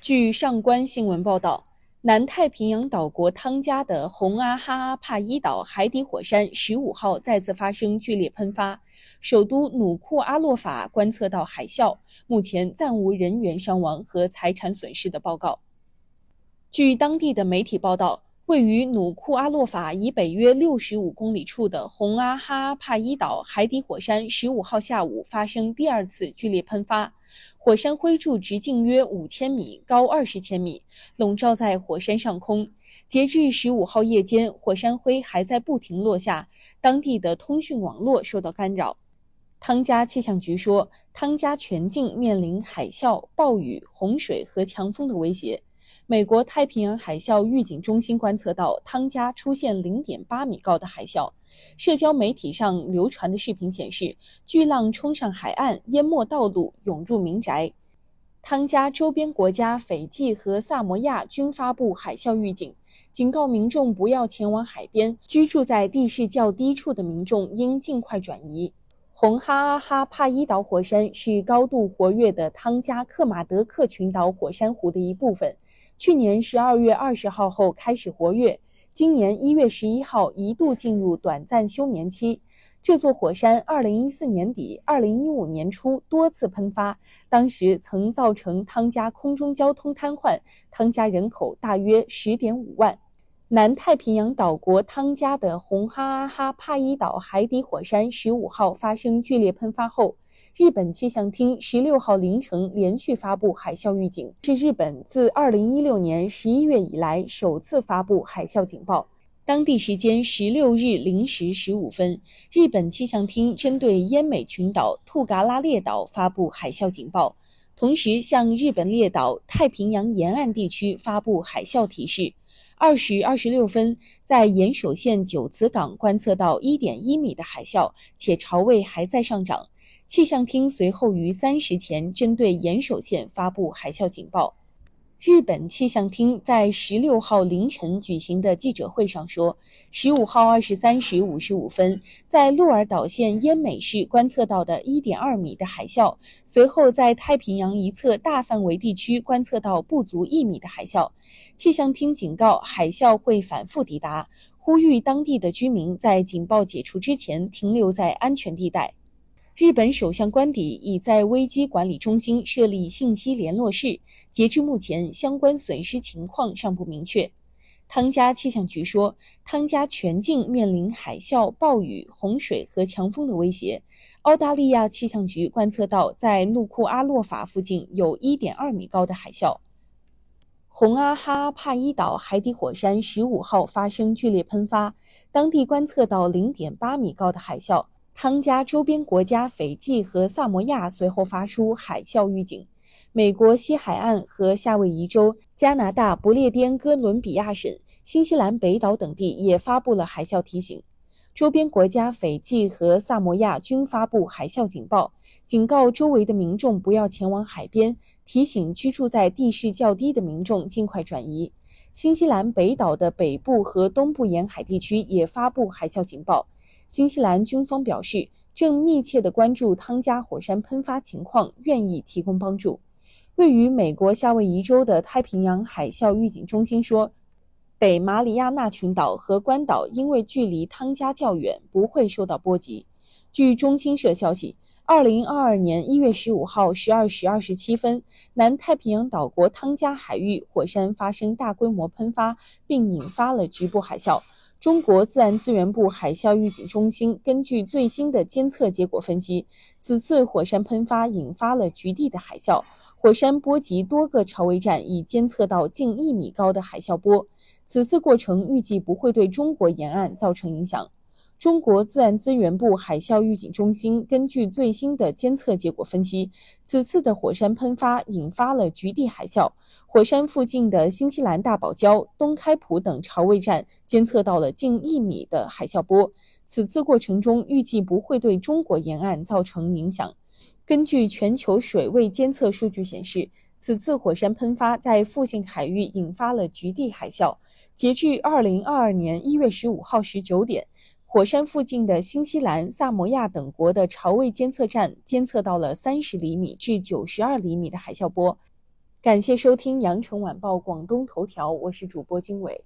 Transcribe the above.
据上官新闻报道，南太平洋岛国汤加的洪阿哈阿帕伊岛海底火山十五号再次发生剧烈喷发，首都努库阿洛法观测到海啸，目前暂无人员伤亡和财产损失的报告。据当地的媒体报道。位于努库阿洛法以北约六十五公里处的洪阿哈阿帕伊岛海底火山，十五号下午发生第二次剧烈喷发，火山灰柱直径约五千米，高二十千米，笼罩在火山上空。截至十五号夜间，火山灰还在不停落下，当地的通讯网络受到干扰。汤加气象局说，汤加全境面临海啸、暴雨、洪水和强风的威胁。美国太平洋海啸预警中心观测到汤加出现0.8米高的海啸。社交媒体上流传的视频显示，巨浪冲上海岸，淹没道路，涌入民宅。汤加周边国家斐济和萨摩亚均发布海啸预警，警告民众不要前往海边。居住在地势较低处的民众应尽快转移。红哈阿哈帕伊岛火山是高度活跃的汤加克马德克群岛火山湖的一部分。去年十二月二十号后开始活跃，今年一月十一号一度进入短暂休眠期。这座火山二零一四年底、二零一五年初多次喷发，当时曾造成汤加空中交通瘫痪。汤加人口大约十点五万。南太平洋岛国汤加的红哈阿哈帕伊岛海底火山十五号发生剧烈喷发后。日本气象厅十六号凌晨连续发布海啸预警，是日本自二零一六年十一月以来首次发布海啸警报。当地时间十六日零时十五分，日本气象厅针对奄美群岛兔嘎拉列岛发布海啸警报，同时向日本列岛太平洋沿岸地区发布海啸提示。二时二十六分，在岩手县九子港观测到一点一米的海啸，且潮位还在上涨。气象厅随后于三时前针对岩手县发布海啸警报。日本气象厅在十六号凌晨举行的记者会上说，十五号二十三时五十五分，在鹿儿岛县奄美市观测到的一点二米的海啸，随后在太平洋一侧大范围地区观测到不足一米的海啸。气象厅警告，海啸会反复抵达，呼吁当地的居民在警报解除之前停留在安全地带。日本首相官邸已在危机管理中心设立信息联络室，截至目前，相关损失情况尚不明确。汤加气象局说，汤加全境面临海啸、暴雨、洪水和强风的威胁。澳大利亚气象局观测到，在努库阿洛法附近有1.2米高的海啸。洪阿哈帕伊岛海底火山15号发生剧烈喷发，当地观测到0.8米高的海啸。汤加周边国家斐济和萨摩亚随后发出海啸预警，美国西海岸和夏威夷州、加拿大不列颠哥伦比亚省、新西兰北岛等地也发布了海啸提醒。周边国家斐济和萨摩亚均发布海啸警报，警告周围的民众不要前往海边，提醒居住在地势较低的民众尽快转移。新西兰北岛的北部和东部沿海地区也发布海啸警报。新西兰军方表示，正密切地关注汤加火山喷发情况，愿意提供帮助。位于美国夏威夷州的太平洋海啸预警中心说，北马里亚纳群岛和关岛因为距离汤加较远，不会受到波及。据中新社消息，二零二二年一月十五号十二时二十七分，南太平洋岛国汤加海域火山发生大规模喷发，并引发了局部海啸。中国自然资源部海啸预警中心根据最新的监测结果分析，此次火山喷发引发了局地的海啸，火山波及多个潮位站，已监测到近一米高的海啸波。此次过程预计不会对中国沿岸造成影响。中国自然资源部海啸预警中心根据最新的监测结果分析，此次的火山喷发引发了局地海啸。火山附近的新西兰大堡礁、东开普等潮位站监测到了近一米的海啸波。此次过程中预计不会对中国沿岸造成影响。根据全球水位监测数据显示，此次火山喷发在附近海域引发了局地海啸。截至二零二二年一月十五号十九点，火山附近的新西兰、萨摩亚等国的潮位监测站监测到了三十厘米至九十二厘米的海啸波。感谢收听《羊城晚报广东头条》，我是主播经纬。